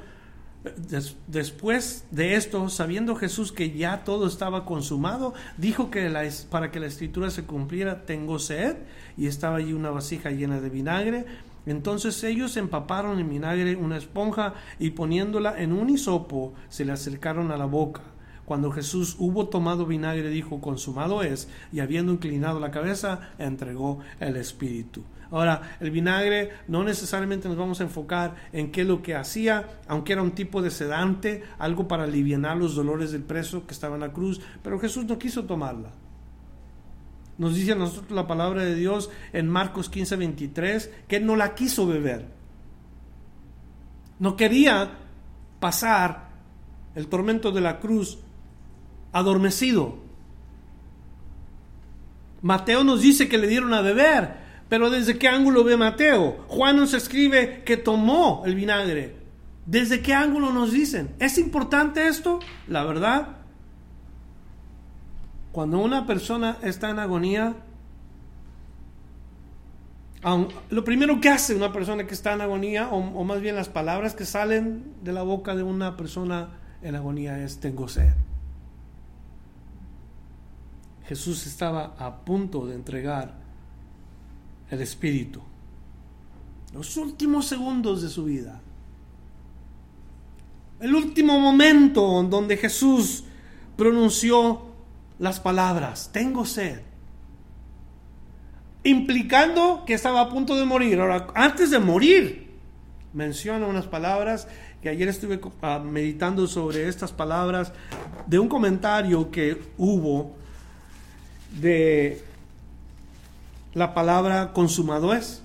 después de esto, sabiendo Jesús que ya todo estaba consumado, dijo que para que la escritura se cumpliera, tengo sed, y estaba allí una vasija llena de vinagre. Entonces ellos empaparon en vinagre una esponja y poniéndola en un hisopo, se le acercaron a la boca. Cuando Jesús hubo tomado vinagre, dijo, consumado es, y habiendo inclinado la cabeza, entregó el Espíritu. Ahora, el vinagre no necesariamente nos vamos a enfocar en qué es lo que hacía, aunque era un tipo de sedante, algo para aliviar los dolores del preso que estaba en la cruz, pero Jesús no quiso tomarla. Nos dice a nosotros la palabra de Dios en Marcos 15, 23, que no la quiso beber. No quería pasar el tormento de la cruz adormecido. Mateo nos dice que le dieron a beber, pero ¿desde qué ángulo ve Mateo? Juan nos escribe que tomó el vinagre. ¿Desde qué ángulo nos dicen? ¿Es importante esto? La verdad, cuando una persona está en agonía, lo primero que hace una persona que está en agonía, o, más bien las palabras que salen de la boca de una persona en agonía es tengo sed. Jesús estaba a punto de entregar el Espíritu. Los últimos segundos de su vida. El último momento en donde Jesús pronunció las palabras, tengo sed. Implicando que estaba a punto de morir. Ahora, antes de morir, menciona unas palabras que ayer estuve ah, meditando sobre estas palabras de un comentario que hubo de la palabra consumado es.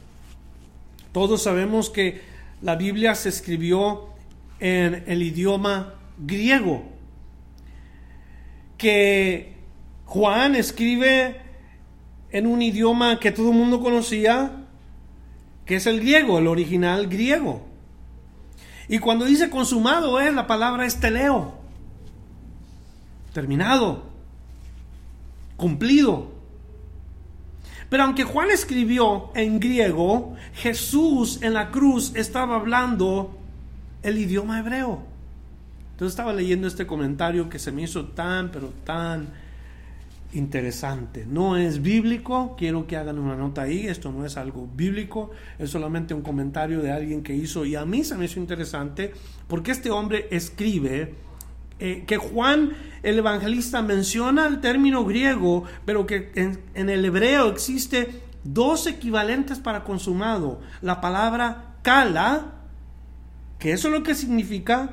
Todos sabemos que la Biblia se escribió en el idioma griego, que Juan escribe en un idioma que todo el mundo conocía, que es el griego, el original griego. Y cuando dice consumado es, la palabra es teleo, terminado, cumplido. Pero aunque Juan escribió en griego, Jesús en la cruz estaba hablando el idioma hebreo. Entonces estaba leyendo este comentario que se me hizo tan, pero tan interesante. No es bíblico, quiero que hagan una nota ahí, esto no es algo bíblico, es solamente un comentario de alguien que hizo y a mí se me hizo interesante porque este hombre escribe eh, que Juan el evangelista menciona el término griego, pero que en, el hebreo existe dos equivalentes para consumado. La palabra kala, que eso es lo que significa,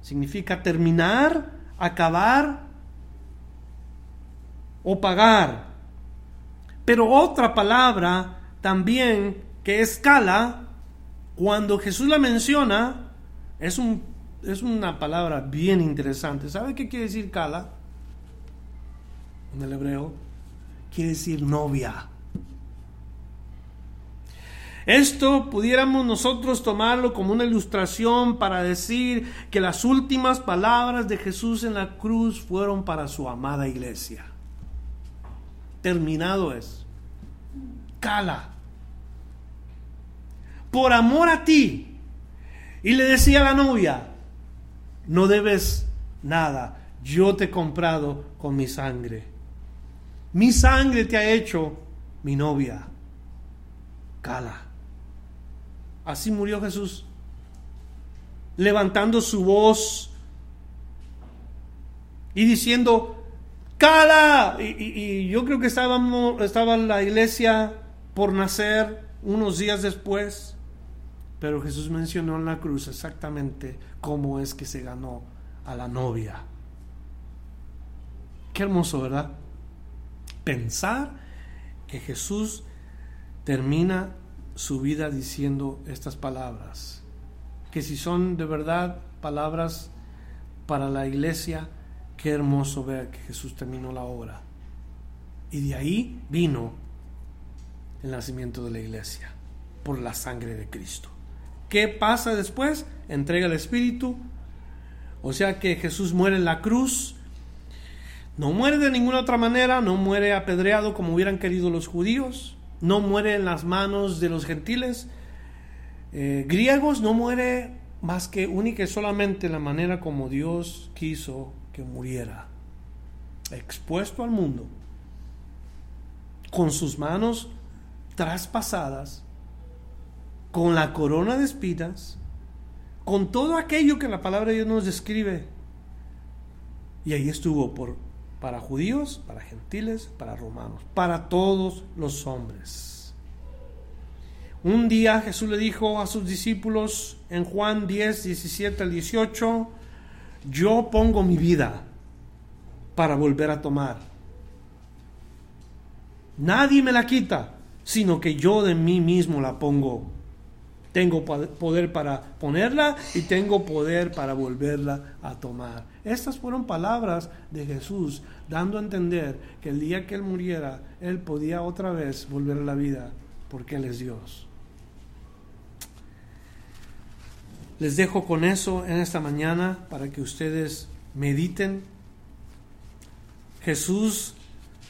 significa terminar, acabar o pagar. Pero otra palabra también que es kala, cuando Jesús la menciona, es un es una palabra bien interesante. ¿Sabe qué quiere decir Kala? En el hebreo. Quiere decir novia. Esto pudiéramos nosotros tomarlo como una ilustración para decir que las últimas palabras de Jesús en la cruz fueron para su amada iglesia. Terminado es. Cala. Por amor a ti. Y le decía la novia, no debes nada. Yo te he comprado con mi sangre. Mi sangre te ha hecho mi novia. Cala. Así murió Jesús. Levantando su voz y diciendo, Cala. Y, yo creo que estábamos, estaba la iglesia por nacer unos días después. Pero Jesús mencionó en la cruz exactamente cómo es que se ganó a la novia. Qué hermoso, ¿verdad? Pensar que Jesús termina su vida diciendo estas palabras, que si son de verdad palabras para la iglesia, qué hermoso ver que Jesús terminó la obra. Y de ahí vino el nacimiento de la iglesia, por la sangre de Cristo. ¿Qué pasa después? Entrega el Espíritu. O sea que Jesús muere en la cruz. No muere de ninguna otra manera, no muere apedreado como hubieran querido los judíos, no muere en las manos de los gentiles eh, griegos, no muere más que única y solamente la manera como Dios quiso que muriera, expuesto al mundo, con sus manos traspasadas, con la corona de espinas, con todo aquello que la palabra de Dios nos describe. Y ahí estuvo por, para judíos, para gentiles, para romanos, para todos los hombres. Un día Jesús le dijo a sus discípulos en Juan 10, 17 al 18, yo pongo mi vida para volver a tomar. Nadie me la quita, sino que yo de mí mismo la pongo. Tengo poder para ponerla y tengo poder para volverla a tomar. Estas fueron palabras de Jesús dando a entender que el día que Él muriera, Él podía otra vez volver a la vida porque Él es Dios. Les dejo con eso en esta mañana para que ustedes mediten. Jesús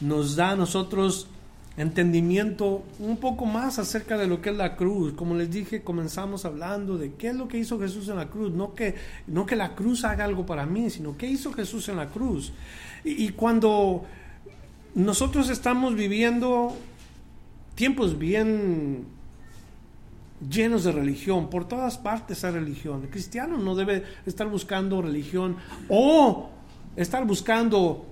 nos da a nosotros entendimiento un poco más acerca de lo que es la cruz. Como les dije, comenzamos hablando de qué es lo que hizo Jesús en la cruz. No que, no que la cruz haga algo para mí, sino qué hizo Jesús en la cruz. Y, y cuando nosotros estamos viviendo tiempos bien llenos de religión, por todas partes hay religión. El cristiano no debe estar buscando religión o estar buscando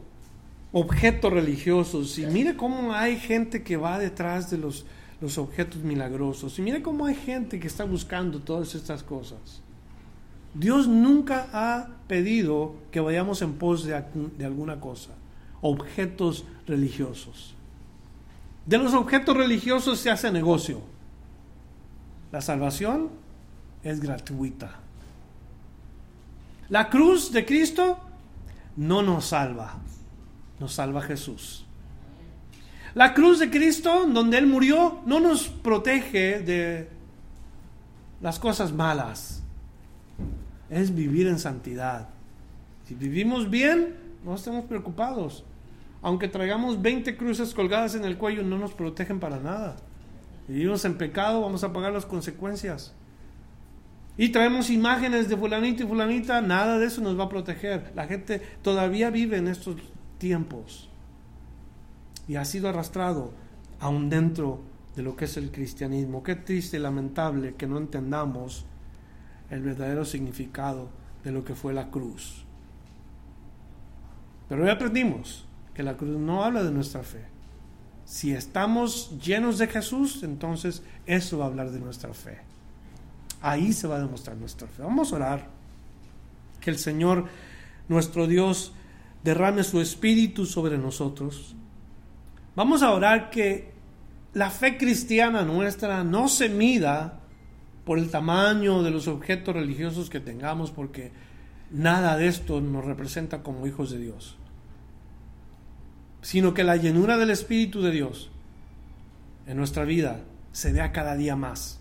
objetos religiosos. Y mire cómo hay gente que va detrás de los, los objetos milagrosos. Y mire cómo hay gente que está buscando todas estas cosas. Dios nunca ha pedido que vayamos en pos de, de alguna cosa, objetos religiosos. De los objetos religiosos se hace negocio. La salvación es gratuita. La cruz de Cristo no nos salva, nos salva Jesús. La cruz de Cristo, donde Él murió, no nos protege de las cosas malas. Es vivir en santidad. Si vivimos bien, no estemos preocupados. Aunque traigamos 20 cruces colgadas en el cuello, no nos protegen para nada. Vivimos en pecado, vamos a pagar las consecuencias. Y traemos imágenes de fulanito y fulanita, nada de eso nos va a proteger. La gente todavía vive en estos tiempos y ha sido arrastrado aún dentro de lo que es el cristianismo. Qué triste y lamentable que no entendamos el verdadero significado de lo que fue la cruz. Pero hoy aprendimos que la cruz no habla de nuestra fe. Si estamos llenos de Jesús, entonces eso va a hablar de nuestra fe. Ahí se va a demostrar nuestra fe. Vamos a orar. Que el Señor, nuestro Dios, derrame su espíritu sobre nosotros. Vamos a orar que la fe cristiana nuestra no se mida por el tamaño de los objetos religiosos que tengamos, porque nada de esto nos representa como hijos de Dios sino que la llenura del Espíritu de Dios en nuestra vida se vea cada día más.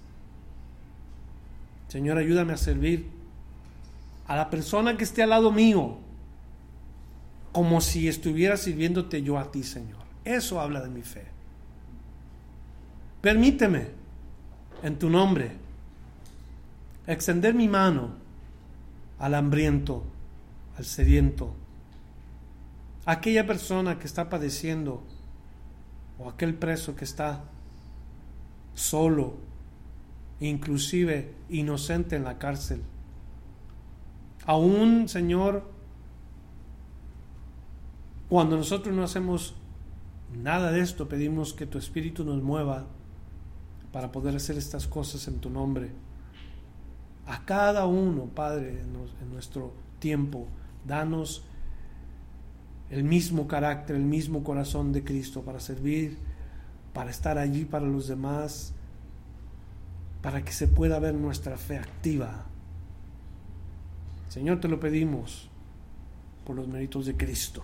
Señor, ayúdame a servir a la persona que esté al lado mío como si estuviera sirviéndote yo a ti, Señor. Eso habla de mi fe. Permíteme, en tu nombre, extender mi mano al hambriento, al sediento, aquella persona que está padeciendo o aquel preso que está solo, inclusive inocente en la cárcel. Aún, Señor, cuando nosotros no hacemos nada de esto, pedimos que tu Espíritu nos mueva para poder hacer estas cosas en tu nombre. a cada uno, Padre, en nuestro tiempo. Danos el mismo carácter, el mismo corazón de Cristo para servir, para estar allí para los demás, para que se pueda ver nuestra fe activa. Señor, te lo pedimos por los méritos de Cristo,